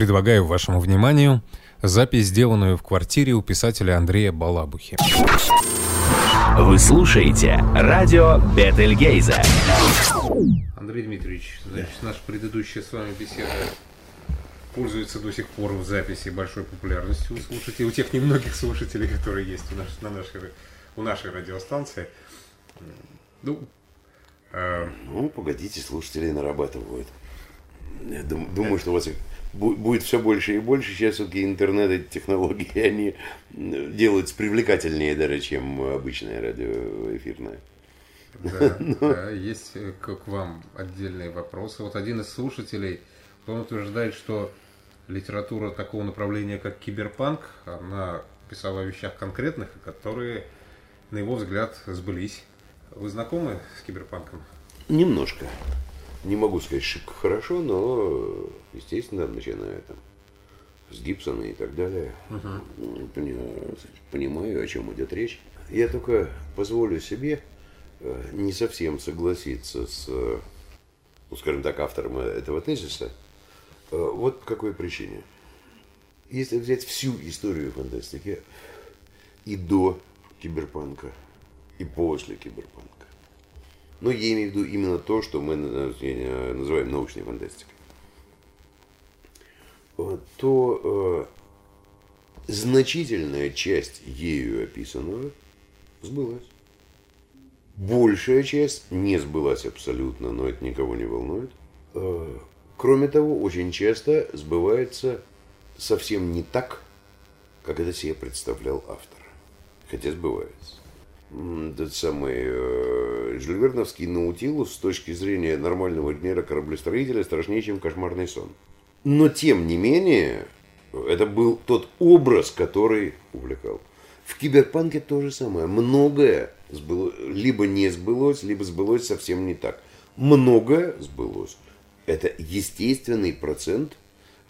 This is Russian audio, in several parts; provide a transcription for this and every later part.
предлагаю вашему вниманию запись, сделанную в квартире у писателя Андрея Балабухи. Вы слушаете радио Бетельгейза. Андрей Дмитриевич, значит, наша предыдущая с вами беседа пользуется до сих пор в записи большой популярностью у слушателей, у тех немногих слушателей, которые есть у, наш, на нашей, у нашей радиостанции. Ну, э... ну, погодите, слушатели нарабатывают. Думаю, что у вас будет все больше и больше. Сейчас все-таки интернет и технологии, они делаются привлекательнее даже, чем обычное радиоэфирное. Да, да, есть э, к вам отдельные вопросы. Вот один из слушателей, он утверждает, что литература такого направления, как киберпанк, она писала о вещах конкретных, которые, на его взгляд, сбылись. Вы знакомы с киберпанком? Немножко не могу сказать шибко хорошо, но, естественно, начиная там с Гибсона и так далее, uh-huh. понимаю, о чем идет речь. Я только позволю себе э, не совсем согласиться с, ну, скажем так, автором этого тезиса. Э, вот по какой причине. Если взять всю историю фантастики и до киберпанка, и после киберпанка, но я имею в виду именно то, что мы э, называем научной фантастикой. То э, значительная часть ею описанного сбылась. Большая часть не сбылась абсолютно, но это никого не волнует. Э, кроме того, очень часто сбывается совсем не так, как это себе представлял автор. Хотя сбывается этот самый э, Жильверновский Наутилус с точки зрения нормального инженера кораблестроителя страшнее, чем кошмарный сон. Но тем не менее, это был тот образ, который увлекал. В киберпанке то же самое. Многое сбыло, либо не сбылось, либо сбылось совсем не так. Многое сбылось. Это естественный процент,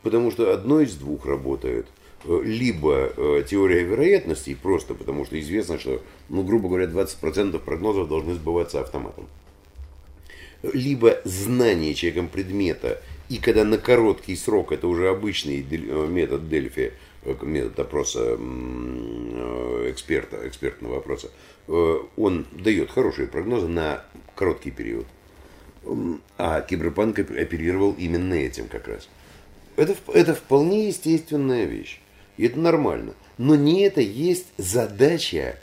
потому что одно из двух работает – либо э, теория вероятностей, просто потому что известно, что, ну, грубо говоря, 20% прогнозов должны сбываться автоматом. Либо знание человеком предмета, и когда на короткий срок, это уже обычный э, метод Дельфи, метод опроса эксперта, экспертного опроса, он дает хорошие прогнозы на короткий период. А Киберпанк оперировал именно этим как раз. Это, это вполне естественная вещь. И это нормально. Но не это есть задача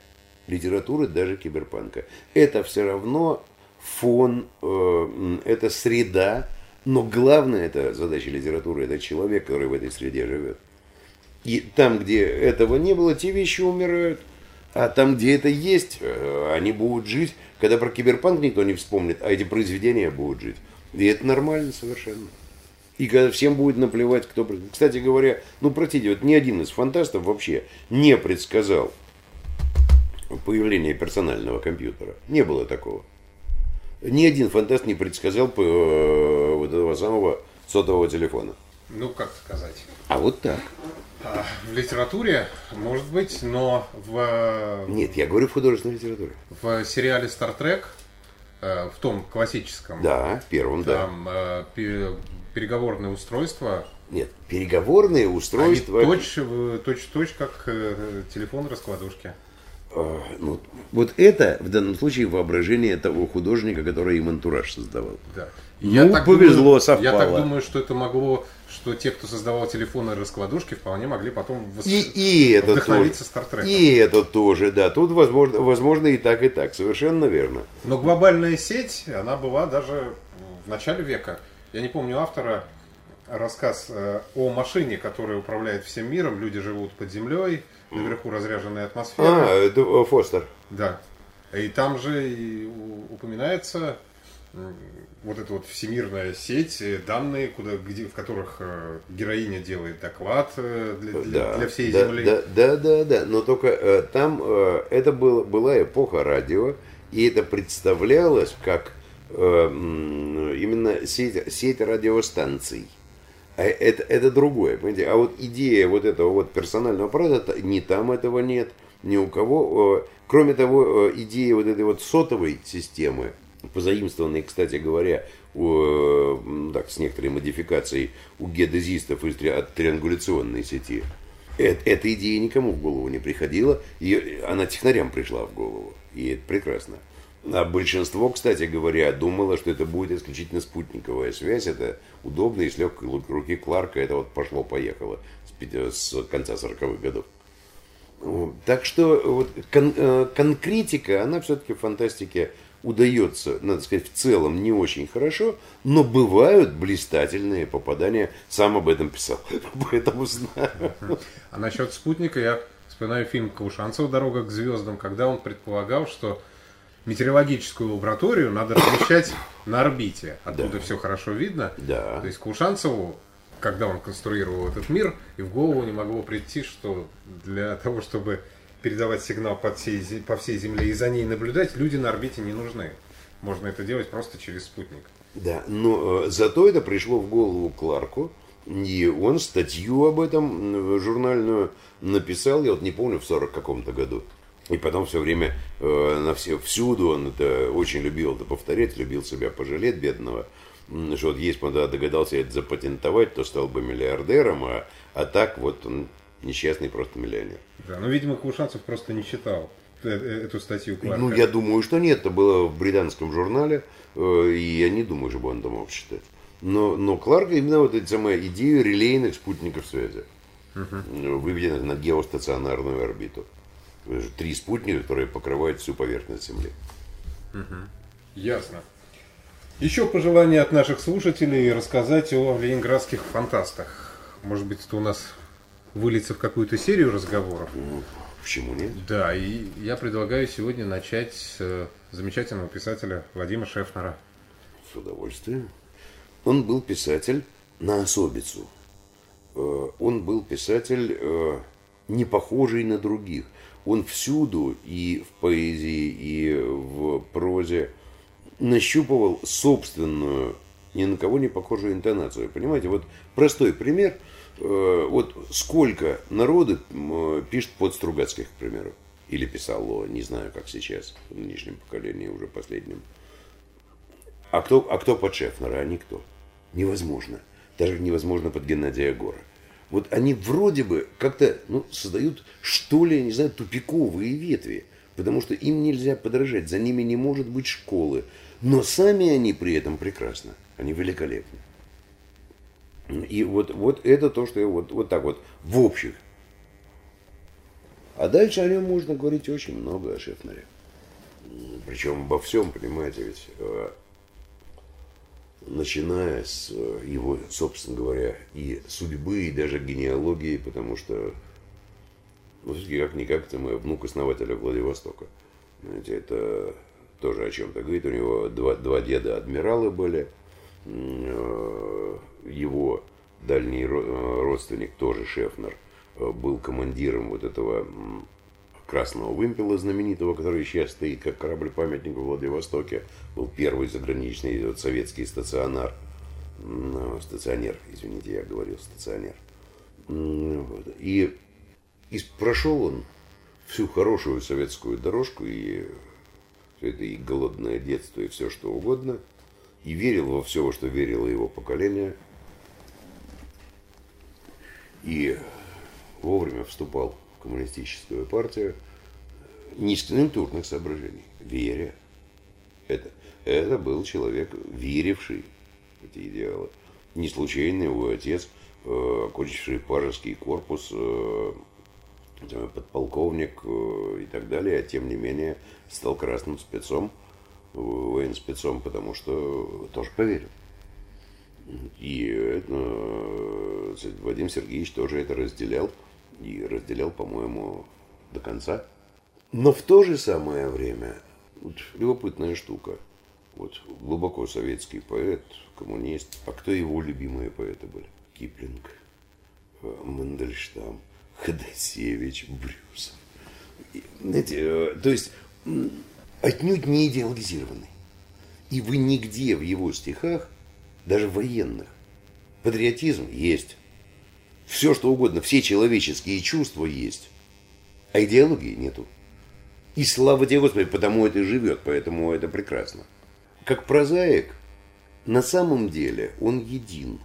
литературы, даже киберпанка. Это все равно фон, э, это среда, но главная это задача литературы, это человек, который в этой среде живет. И там, где этого не было, те вещи умирают. А там, где это есть, э, они будут жить. Когда про киберпанк никто не вспомнит, а эти произведения будут жить. И это нормально совершенно. И когда всем будет наплевать, кто... Кстати говоря, ну, простите, вот ни один из фантастов вообще не предсказал появление персонального компьютера. Не было такого. Ни один фантаст не предсказал э, вот этого самого сотового телефона. Ну, как сказать. А вот так. А, в литературе, может быть, но в... Нет, я говорю в художественной литературе. В сериале «Стар Трек», э, в том классическом. Да, первом, там, да. Э, переговорные устройства. Нет, переговорные устройства. Они точь, точь, точь как э, телефон раскладушки. А, ну, вот это в данном случае воображение того художника, который им антураж создавал. Да. Ну, я так повезло, думаю, совпало. Я так думаю, что это могло, что те, кто создавал телефоны раскладушки, вполне могли потом вос... и, и это вдохновиться Стартреком. И это тоже, да. Тут возможно, возможно и так, и так. Совершенно верно. Но глобальная сеть, она была даже в начале века. Я не помню автора, рассказ э, о машине, которая управляет всем миром. Люди живут под землей, наверху разряженная атмосфера. А, э, Фостер. Да. И там же и упоминается вот эта вот всемирная сеть, э, данные, куда, где, в которых героиня делает доклад для, для, да, для всей да, Земли. Да, да, да, да. Но только э, там э, это был, была эпоха радио, и это представлялось как э, именно сеть, сеть радиостанций. А это, это другое, понимаете? А вот идея вот этого вот персонального аппарата, ни там этого нет, ни у кого. Кроме того, идея вот этой вот сотовой системы, позаимствованной, кстати говоря, у, так, с некоторой модификацией у геодезистов из, от триангуляционной сети. Это, эта идея никому в голову не приходила, и она технарям пришла в голову, и это прекрасно. А большинство, кстати говоря, думало, что это будет исключительно спутниковая связь. Это удобно, и с легкой руки Кларка это вот пошло-поехало с, конца 40-х годов. Так что вот, кон, э, конкретика, она все-таки в фантастике удается, надо сказать, в целом не очень хорошо, но бывают блистательные попадания. Сам об этом писал, поэтому знаю. А насчет спутника я вспоминаю фильм Каушанцева «Дорога к звездам», когда он предполагал, что метеорологическую лабораторию надо размещать на орбите. Оттуда да. все хорошо видно. Да. То есть Каушанцеву, когда он конструировал этот мир, и в голову не могло прийти, что для того, чтобы передавать сигнал по всей, по всей Земле и за ней наблюдать, люди на орбите не нужны. Можно это делать просто через спутник. Да, но э, зато это пришло в голову Кларку, и он статью об этом журнальную написал, я вот не помню, в 40 каком-то году. И потом все время э, на все, всюду он это очень любил это повторять, любил себя пожалеть бедного. Что вот есть, когда догадался это запатентовать, то стал бы миллиардером, а, а так вот он несчастный просто миллионер. Да, ну, видимо, Кушанцев просто не читал э, э, эту статью Кларка. Ну, я думаю, что нет. Это было в британском журнале, э, и я не думаю, чтобы он это мог читать. Но, но Кларк именно вот эти самые идею релейных спутников связи, угу. выведенных на геостационарную орбиту. Три спутника, которые покрывают всю поверхность Земли. Угу. Ясно. Еще пожелание от наших слушателей рассказать о ленинградских фантастах. Может быть, это у нас выльется в какую-то серию разговоров. Ну, почему нет? Да, и я предлагаю сегодня начать с э, замечательного писателя Владимира Шефнера. С удовольствием. Он был писатель на особицу. Э, он был писатель, э, не похожий на других. Он всюду, и в поэзии, и в прозе, нащупывал собственную, ни на кого не похожую интонацию. Понимаете, вот простой пример – Э, вот сколько народу пишет под Стругацких, к примеру, или писало, не знаю, как сейчас, в нынешнем поколении уже последнем. А кто, а кто под Шефнера, а никто. Невозможно. Даже невозможно под Геннадия Гора. Вот они вроде бы как-то ну, создают, что ли, не знаю, тупиковые ветви. Потому что им нельзя подражать, за ними не может быть школы. Но сами они при этом прекрасно. Они великолепны. И вот, вот это то, что я вот, вот так вот в общих. А дальше о нем можно говорить очень много о Шефнере. Причем обо всем, понимаете, ведь э, начиная с э, его, собственно говоря, и судьбы, и даже генеалогии, потому что, ну, все-таки как-никак, это мой внук основателя Владивостока. Знаете, это тоже о чем-то говорит. У него два, два деда адмиралы были. Э, его дальний э, родственник, тоже Шефнер, был командиром вот этого красного вымпела знаменитого, который сейчас стоит как корабль-памятник в Владивостоке. Был первый заграничный вот, советский стационар. Стационер, извините, я говорил стационер. И, и прошел он всю хорошую советскую дорожку и все это и голодное детство, и все что угодно – и верил во все, во что верило его поколение. И вовремя вступал коммунистическую партию не из конъюнктурных соображений, веря. Это, это был человек, веривший в эти идеалы. Не случайно его отец, э, окончивший Пажеский корпус, э, подполковник э, и так далее, а тем не менее стал красным спецом военспецом, потому что тоже поверил. И это, Вадим Сергеевич тоже это разделял. И разделял, по-моему, до конца. Но в то же самое время, вот, любопытная штука, вот глубоко советский поэт, коммунист, а кто его любимые поэты были? Киплинг, э, Мандельштам, Ходосевич, Брюсов. Знаете, э, то есть отнюдь не идеализированный. И вы нигде в его стихах, даже военных, патриотизм есть. Все что угодно, все человеческие чувства есть. А идеологии нету. И слава тебе, Господи, потому это и живет, поэтому это прекрасно. Как прозаик, на самом деле он един.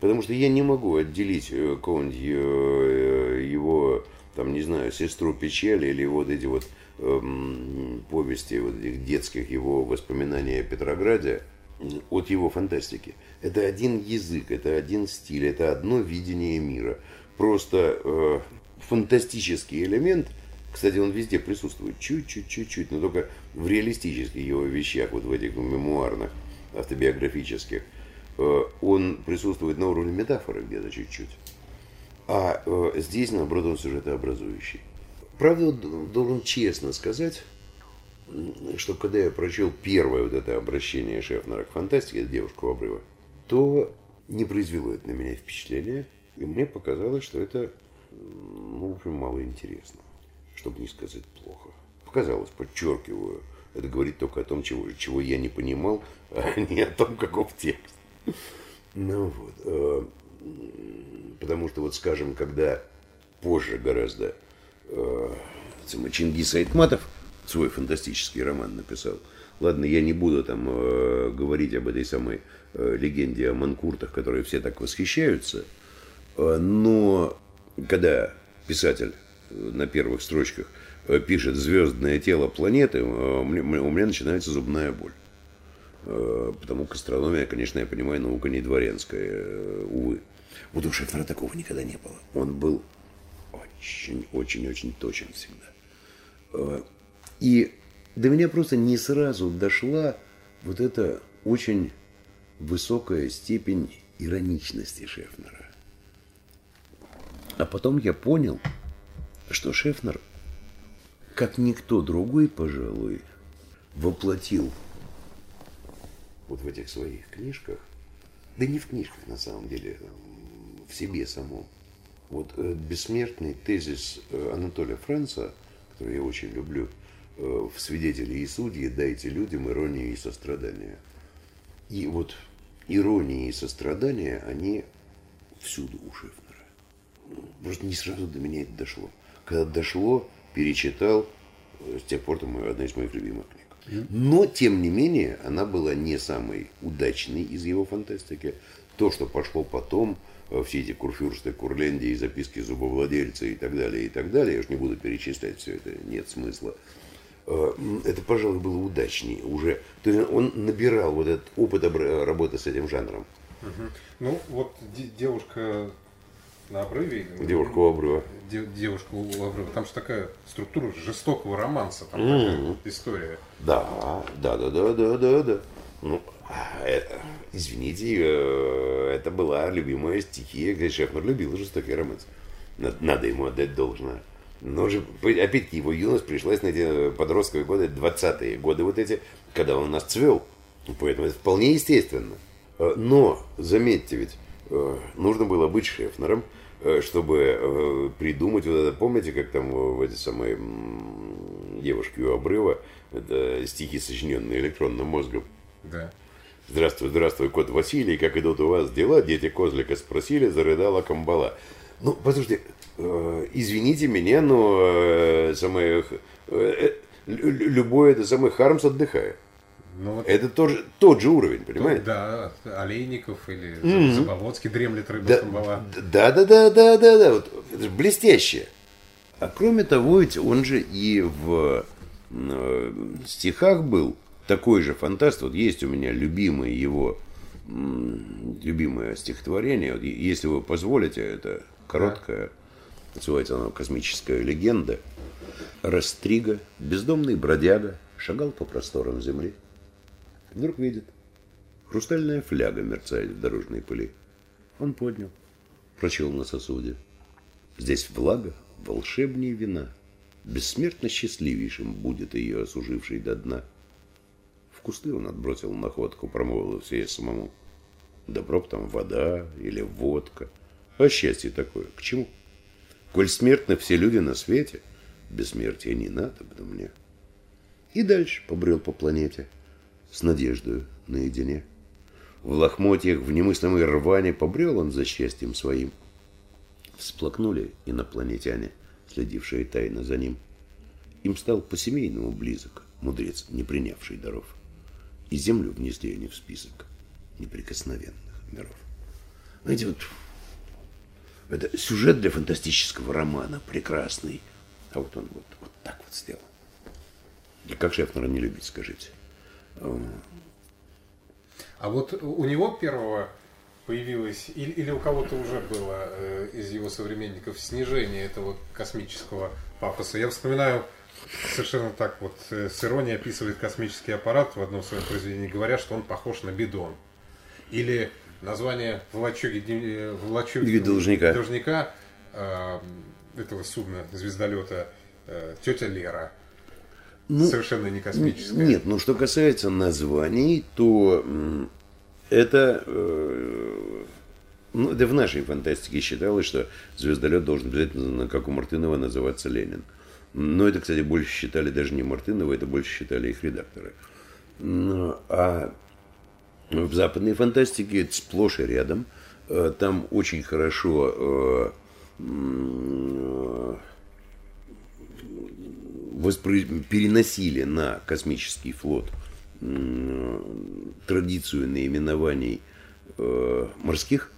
Потому что я не могу отделить э, какого-нибудь э, его, там, не знаю, сестру печали или вот эти вот эм, повести вот этих детских его воспоминаний о Петрограде от его фантастики. Это один язык, это один стиль, это одно видение мира. Просто э, фантастический элемент, кстати, он везде присутствует, чуть-чуть, чуть-чуть, но только в реалистических его вещах, вот в этих мемуарных, автобиографических, э, он присутствует на уровне метафоры где-то чуть-чуть. А э, здесь, наоборот, он сюжетообразующий. Правда, должен честно сказать, что когда я прочел первое вот это обращение Шефнера к фантастике, девушку обрыва, то не произвело это на меня впечатление. И мне показалось, что это, ну, в общем, мало интересно, чтобы не сказать плохо. Показалось, подчеркиваю, это говорит только о том, чего, чего я не понимал, а не о том, каков текст. Ну вот. Э, потому что, вот скажем, когда позже гораздо э, Чингис Айтматов свой фантастический роман написал. Ладно, я не буду там э, говорить об этой самой э, легенде о манкуртах, которые все так восхищаются, э, но когда писатель э, на первых строчках э, пишет «звездное тело планеты», э, у меня, начинается зубная боль. Потому как астрономия, конечно, я понимаю, наука не дворянская, увы. У Шефнера такого никогда не было. Он был очень-очень-очень точен всегда. И до меня просто не сразу дошла вот эта очень высокая степень ироничности Шефнера. А потом я понял, что Шефнер, как никто другой, пожалуй, воплотил вот в этих своих книжках, да не в книжках на самом деле, в себе самом, вот э, бессмертный тезис э, Анатолия Франца, который я очень люблю – в свидетели и судьи дайте людям иронию и сострадание. И вот ирония и сострадание, они всюду у Шефнера. Просто не сразу до меня это дошло. Когда дошло, перечитал, э, с тех пор это одна из моих любимых книг. Но, тем не менее, она была не самой удачной из его фантастики. То, что пошло потом, э, все эти курфюрсты, курлендии, записки зубовладельца и так далее, и так далее, я уж не буду перечислять все это, нет смысла. Э, это, пожалуй, было удачнее уже. То есть он набирал вот этот опыт работы с этим жанром. Угу. Ну, вот девушка на обрыве. Девушка у обрыва. девушка у обрыва. Там же такая структура жестокого романса, там mm-hmm. такая история. Да, да, да, да, да, да, да. Ну, а, это, извините, э, это была любимая стихия. Шефнер любил жестокий романс. Надо ему отдать должное. Но же, опять-таки, его юность пришлась на эти подростковые годы, 20-е годы вот эти, когда он нас цвел. Поэтому это вполне естественно. Э, но, заметьте ведь, э, нужно было быть Шефнером, э, чтобы придумать вот это, помните, как там в эти самые девушки у обрыва, это стихи, сочиненные электронным мозгом. Да. Здравствуй, здравствуй, кот Василий, как идут у вас дела? Дети Козлика спросили, зарыдала Камбала. Ну, послушайте, Э, извините меня, но э, самое, э, любой это самый Хармс отдыхает. Ну, вот, это тоже тот же уровень, понимаете? Да, Олейников или mm-hmm. Заболоцкий дремлет рыба да, Да, да, да, да, да, да, вот, это же блестяще. А кроме того, ведь он же и в э, стихах был такой же фантаст. Вот есть у меня любимое его любимое стихотворение. Вот, если вы позволите, это короткое. Да называется оно «Космическая легенда», Растрига, бездомный бродяга, шагал по просторам земли. Вдруг видит, хрустальная фляга мерцает в дорожной пыли. Он поднял, прочел на сосуде. Здесь влага волшебнее вина, бессмертно счастливейшим будет ее осуживший до дна. В кусты он отбросил находку, промолвил все самому. Да проб там вода или водка. А счастье такое, к чему? — Коль смертны все люди на свете, бессмертия не надо бы мне. И дальше побрел по планете, с надеждой наедине. В лохмотьях, в немыслимой рване побрел он за счастьем своим. Всплакнули инопланетяне, следившие тайно за ним. Им стал по-семейному близок мудрец, не принявший даров. И землю внесли они в список неприкосновенных миров. Знаете, вот это сюжет для фантастического романа прекрасный. А вот он вот, вот так вот сделал. И как Шефнера не любить, скажите? А вот у него первого появилось, или, или у кого-то уже было э, из его современников снижение этого космического пафоса. Я вспоминаю совершенно так вот э, с иронией описывает космический аппарат в одном своем произведении, говоря, что он похож на бидон. Или название в лачуге, э, в лачуге должника, должника э, этого судна, звездолета, э, тетя Лера. Ну, Совершенно не космическая. Нет, ну что касается названий, то это, э, ну, это в нашей фантастике считалось, что звездолет должен обязательно, как у Мартынова, называться Ленин. Но это, кстати, больше считали даже не Мартынова, это больше считали их редакторы. А в западной фантастике это сплошь и рядом. Э, там очень хорошо э, воспро... переносили на космический флот традицию наименований э, морских,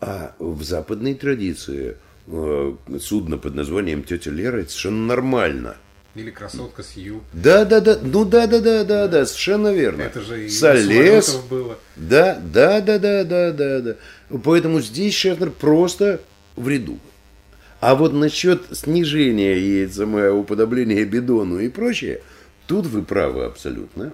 а в западной традиции э, судно под названием «Тетя Лера» совершенно нормально. Или красотка Сью. Да, да, да, ну да, да, да, да, да, совершенно верно. Это же и Солез. было. Да, да, да, да, да, да, да. Поэтому здесь Шефнер просто в ряду. А вот насчет снижения и самое уподобления бидону и прочее, тут вы правы абсолютно.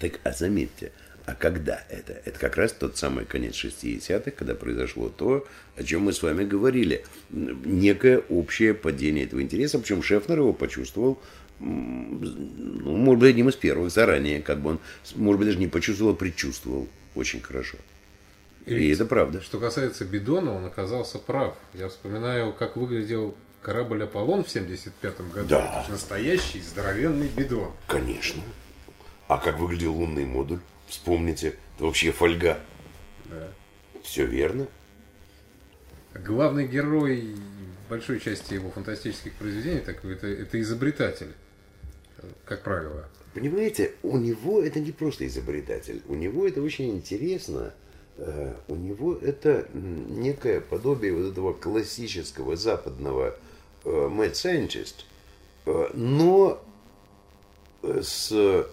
Так, а заметьте, а когда это? Это как раз тот самый конец 60-х, когда произошло то, о чем мы с вами говорили. Некое общее падение этого интереса, причем Шефнер его почувствовал, ну, может быть, одним из первых заранее, как бы он, может быть, даже не почувствовал, а предчувствовал очень хорошо. И, и это правда. Что касается Бидона, он оказался прав. Я вспоминаю, как выглядел корабль Аполлон в 75 году. Да. Это настоящий здоровенный бидон. Конечно. А как выглядел лунный модуль? Вспомните. Это вообще фольга. Да. Все верно. Главный герой большой части его фантастических произведений так, это, это изобретатель, как правило. Понимаете, у него это не просто изобретатель. У него это очень интересно Э, у него это некое подобие вот этого классического западного э, mad scientist, э, но с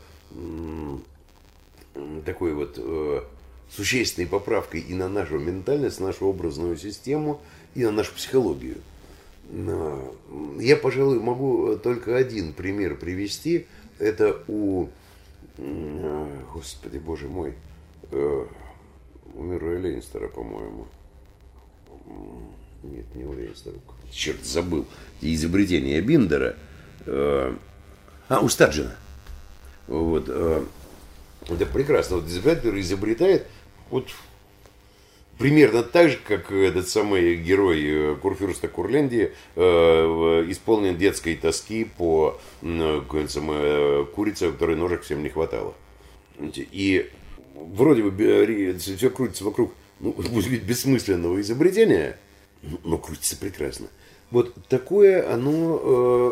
такой вот существенной поправкой и на нашу ментальность, нашу образную систему, и на нашу психологию. Я, пожалуй, могу только один пример привести. Это у, господи, боже мой, у Мира Лейнстера, по-моему. Нет, не у Лейнстера. Черт, забыл. Изобретение Биндера. Э, а, у Стаджина. Вот. Э, это прекрасно. Вот изобретатель изобретает вот примерно так же, как этот самый герой э, Курфюрста Курляндии исполнен детской тоски по самое, курице, которой ножек всем не хватало. И вроде бы все крутится вокруг, ну, быть бессмысленного изобретения, но крутится прекрасно. Вот такое оно э,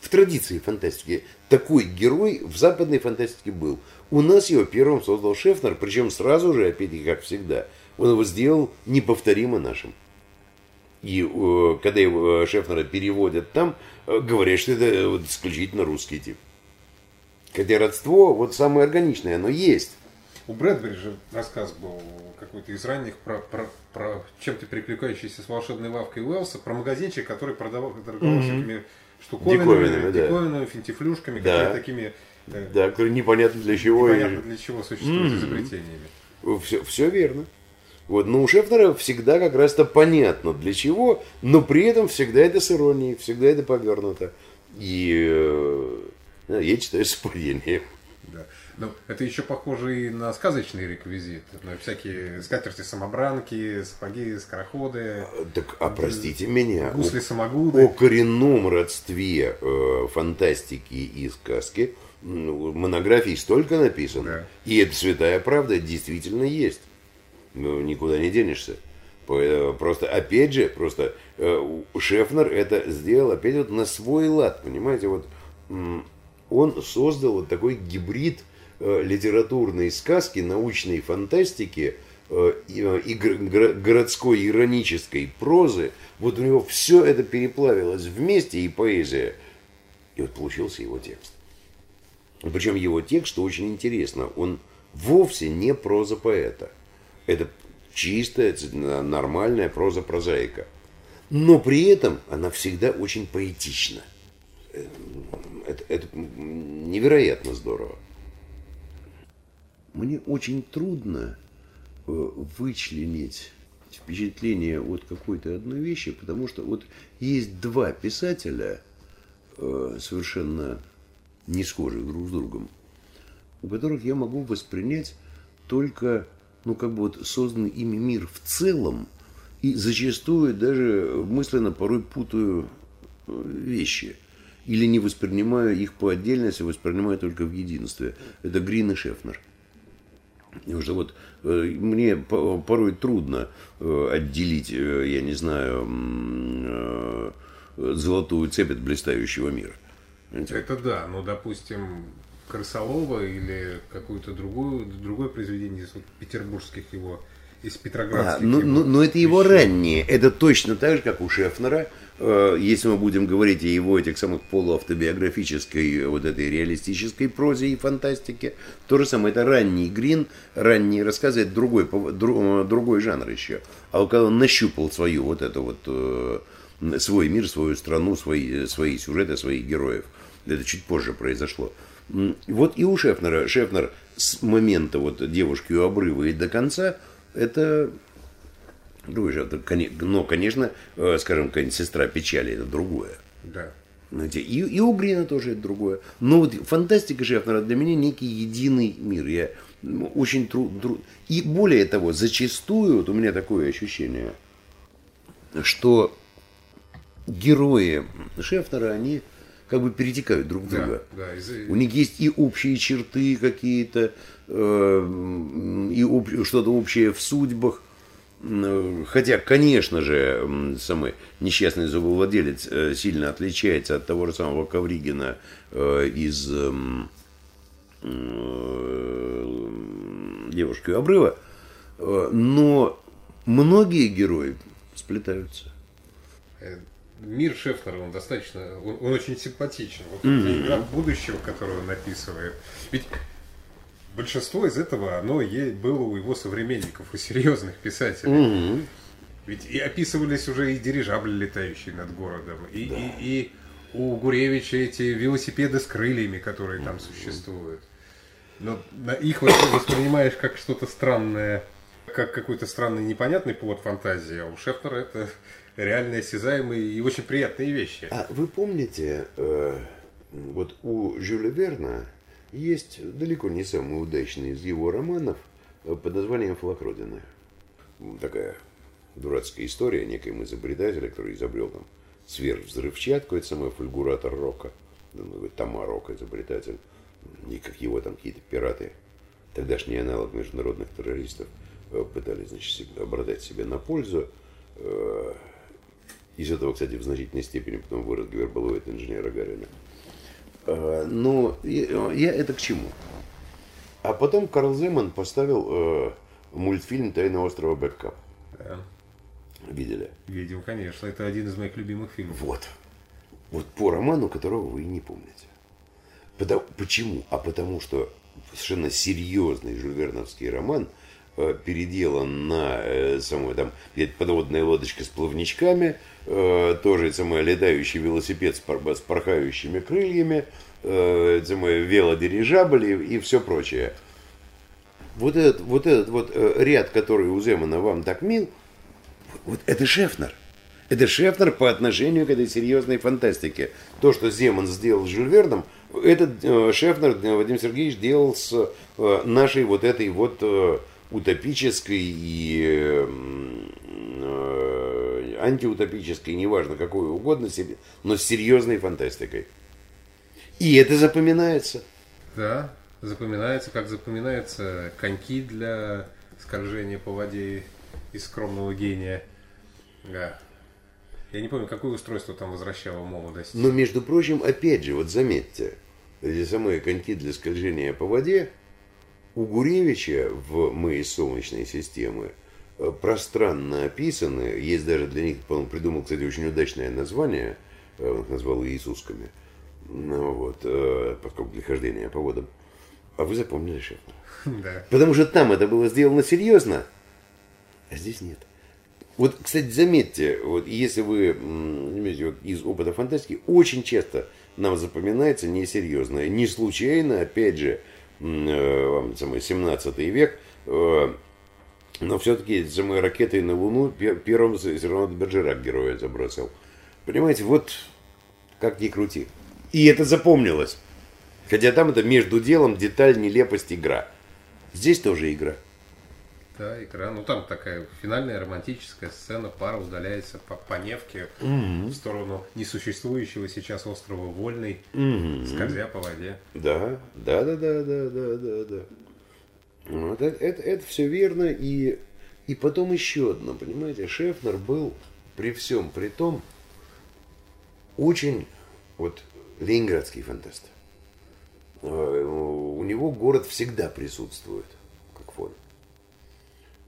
в традиции фантастики. Такой герой в западной фантастике был. У нас его первым создал Шефнер, причем сразу же, опять-таки, как всегда, он его сделал неповторимо нашим. И э, когда его э, Шефнера переводят там, э, говорят, что это э, вот, исключительно русский тип. Хотя родство вот самое органичное, оно есть. У Брэдбери же рассказ был какой-то из ранних про, про, про чем-то перекликающийся с волшебной лавкой Уэлса, про магазинчик, который продавал торговал mm-hmm. всякими штуковинами, диковинами, диковинами да. финтифлюшками, да. такими... Э, да, которые непонятно для чего. Непонятно для чего существуют mm-hmm. изобретениями. Все, все верно. Вот, но у Шефнера всегда как раз-то понятно для чего, но при этом всегда это с иронией, всегда это повернуто. И э, я читаю с упоением. Ну, это еще похоже и на сказочный реквизит. На всякие скатерти-самобранки, сапоги, скороходы. Так, а простите меня. Гусли-самогуды. О, о коренном родстве э, фантастики и сказки ну, монографий столько написано. Да. И это святая правда действительно есть. Ну, никуда не денешься. Э, просто, опять же, просто э, Шефнер это сделал, опять вот на свой лад, понимаете, вот он создал вот такой гибрид э, литературной сказки, научной фантастики э, и, э, городской иронической прозы, вот у него все это переплавилось вместе, и поэзия. И вот получился его текст. Причем его текст, что очень интересно, он вовсе не проза поэта. Это чистая, нормальная проза прозаика. Но при этом она всегда очень поэтична. Это, это невероятно здорово. Мне очень трудно э, вычленить впечатление от какой-то одной вещи, потому что вот есть два писателя, э, совершенно не схожих друг с другом, у которых я могу воспринять только, ну, как бы вот созданный ими мир в целом, и зачастую даже мысленно порой путаю э, вещи. Или не воспринимаю их по отдельности, воспринимаю только в единстве. Это Грин и Шефнер. Что вот э, мне порой трудно э, отделить, я не знаю, золотую цепь от блистающего мира. Это да, но, допустим, Крысолова или какую-то другую, другое произведение из вот, петербургских его, из Петроградских. А, ну, ну, но это его ранние. Это точно так же, как у Шефнера. Э, если мы будем говорить о его этих самых полуавтобиографической, вот этой реалистической прозе и фантастике, то же самое. Это ранний Грин, ранние рассказы, это другой, другой жанр еще. А когда он нащупал свою вот эту вот э, свой мир, свою страну, свои, свои сюжеты, своих героев. Это чуть позже произошло. Вот и у Шефнера. Шефнер с момента вот девушки у обрыва и до конца, это другой же. Но, конечно, э, скажем, какая-нибудь сестра печали, это другое. Да. И, и у Грина тоже это другое. Но вот фантастика Шефнера для меня некий единый мир. Я очень труд, труд... И более того, зачастую, вот у меня такое ощущение, что герои Шефнера, они как бы перетекают друг в друга. Да, да, из... У них есть и общие черты какие-то, э, и об, что-то общее в судьбах. Хотя, конечно же, самый несчастный зубовладелец э, сильно отличается от того же самого Ковригина э, из «Девушки у обрыва», но многие герои сплетаются мир Шефнера, он достаточно, он, он очень симпатичен. Вот mm-hmm. игра будущего, которую он написывает. Ведь большинство из этого, оно было у его современников, у серьезных писателей. Mm-hmm. Ведь и описывались уже и дирижабли, летающие над городом, и, да. и, и у Гуревича эти велосипеды с крыльями, которые там существуют. Но их воспринимаешь как что-то странное, как какой-то странный непонятный плод фантазии, а у Шефнера это реальные, осязаемые и очень приятные вещи. А вы помните, э, вот у Жюля Верна есть далеко не самый удачный из его романов э, под названием «Флаг Родины». Такая дурацкая история некоем изобретателя, который изобрел там сверхвзрывчатку, это самый фульгуратор рока, Тома Рок изобретатель, и как его там какие-то пираты, тогдашний аналог международных террористов, э, пытались, значит, обратать себе на пользу. Э, из этого, кстати, в значительной степени потом вырос гиперболоид инженера Гарина. А, но я это к чему? А потом Карл Земан поставил э, мультфильм «Тайна острова Бэккап». Видели? Видел, конечно. Это один из моих любимых фильмов. Вот. Вот по роману, которого вы не помните. Потому, почему? А потому что совершенно серьезный жульверновский роман э, переделан на э, самую там подводная лодочка с плавничками – э, тоже самое, летающий велосипед с, пор, с порхающими крыльями, э, самое, велодирижабль и, все прочее. Вот этот вот, этот вот э, ряд, который у Земана вам так мил, вот это Шефнер. Это Шефнер по отношению к этой серьезной фантастике. То, что Земан сделал с Жюль Верном, этот э, Шефнер э, Вадим Сергеевич делал с э, нашей вот этой вот э, утопической и э, антиутопической, неважно какой угодно, себе, но с серьезной фантастикой. И это запоминается. Да, запоминается, как запоминаются коньки для скольжения по воде из скромного гения. Да. Я не помню, какое устройство там возвращало молодость. Но, между прочим, опять же, вот заметьте, эти самые коньки для скольжения по воде, у Гуревича в «Мы из Солнечной системы» э, пространно описаны, есть даже для них, он придумал, кстати, очень удачное название, э, он их назвал Иисусками, ну, вот, э, поскольку для хождения по водам. А вы запомнили Шефнера? Да. Потому что там это было сделано серьезно, а здесь нет. Вот, кстати, заметьте, вот если вы заметьте, вот из опыта фантастики, очень часто нам запоминается несерьезное. Не случайно, опять же, 17 век, э, но все-таки самой ракетой на Луну первым все равно Бержерак героя забросил. Понимаете, вот как ни крути. И это запомнилось. Хотя там это между делом деталь, нелепость, игра. Здесь тоже игра. Да, игра. Ну там такая финальная романтическая сцена. Пара удаляется по, по Невке mm-hmm. в сторону несуществующего сейчас острова Вольный, mm-hmm. скользя по воде. Да, да, да, да, да, да, да, да. Вот это, это, это все верно. И, и потом еще одно, понимаете, Шефнер был при всем при том очень вот ленинградский фантаст. Э, у него город всегда присутствует, как фон.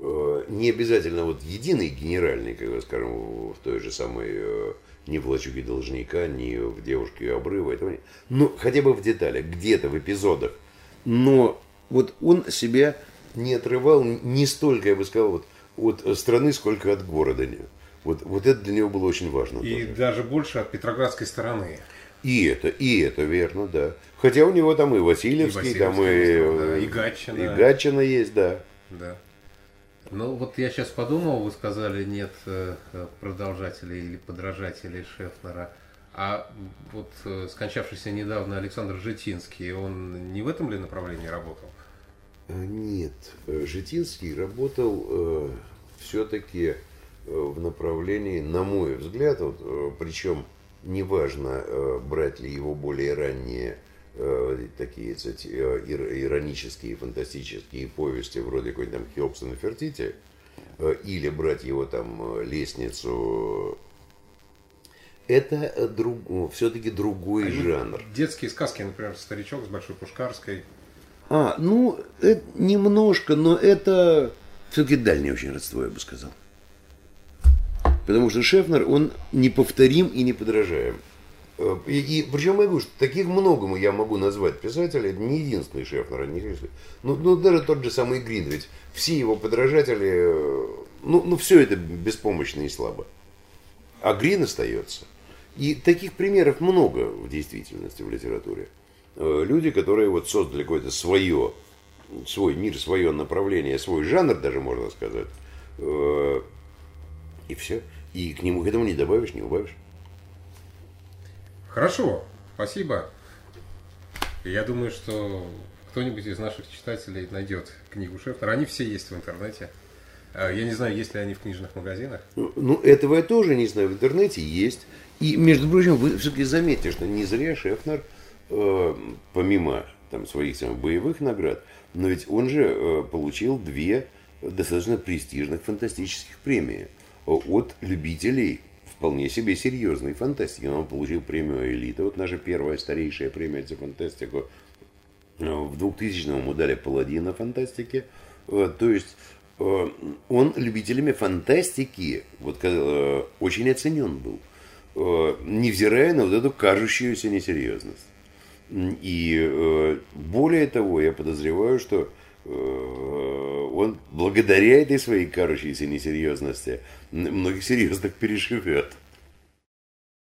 Э, не обязательно вот единый генеральный, как бы скажем, в той же самой э, ни в лачуге должника, ни в девушке обрыва, этого нет. Ну, хотя бы в деталях, где-то в эпизодах. Но вот он себя не отрывал не столько, я бы сказал, вот от страны, сколько от города. Вот, вот это для него было очень важно. И тоже. даже больше от Петроградской стороны. И это, и это верно, да. Хотя у него там и Васильевский, и там и, да, и Гатчина. И Гатчина есть, да. Да. Ну вот я сейчас подумал, вы сказали, нет э, продолжателей или подражателей Шефнера. А вот э, скончавшийся недавно Александр Житинский, он не в этом ли направлении работал? Э, нет, Житинский работал все-таки в направлении, на мой взгляд, вот, причем неважно, э, брать ли его более ранние э, такие кстати, э, иронические, фантастические повести, вроде какой-нибудь там Хеопса на Фертите, или брать его там лестницу это друг, все-таки другой а жанр. Детские сказки, например, «Старичок» с Большой Пушкарской. А, ну, это немножко, но это все-таки дальнее очень родство, я бы сказал. Потому что Шефнер, он неповторим и неподражаем. Э, и, и причем я говорю, что таких многому я могу назвать писателей, это не единственный Шефнер, не ну, ну даже тот же самый Грин, ведь все его подражатели, э, ну, ну все это беспомощно и слабо. А Грин остается. И таких примеров много в действительности в литературе. Э, люди, которые вот создали какое-то свое, свой мир, свое направление, свой жанр даже, можно сказать, и все. И к нему к этому не добавишь, не убавишь. Хорошо, спасибо. Я думаю, что кто-нибудь из наших читателей найдет книгу Шефнера. Они все есть в интернете. А, я не знаю, есть ли они в книжных магазинах. Ну, ну, этого я тоже не знаю. В интернете есть. И, между прочим, вы все-таки заметите, что не зря Шефнер, э, помимо там, своих самых боевых наград, но ведь он же э, получил две достаточно престижных фантастических премии от любителей вполне себе серьезной фантастики. Он получил премию «Элита». Вот наша первая старейшая премия за фантастику. В 2000-м ему дали «Паладина» фантастики. Э, то есть э, он любителями фантастики вот, э, очень оценен был, невзирая на вот эту кажущуюся несерьезность. И более того, я подозреваю, что он благодаря этой своей кажущейся несерьезности многих серьезных переживет.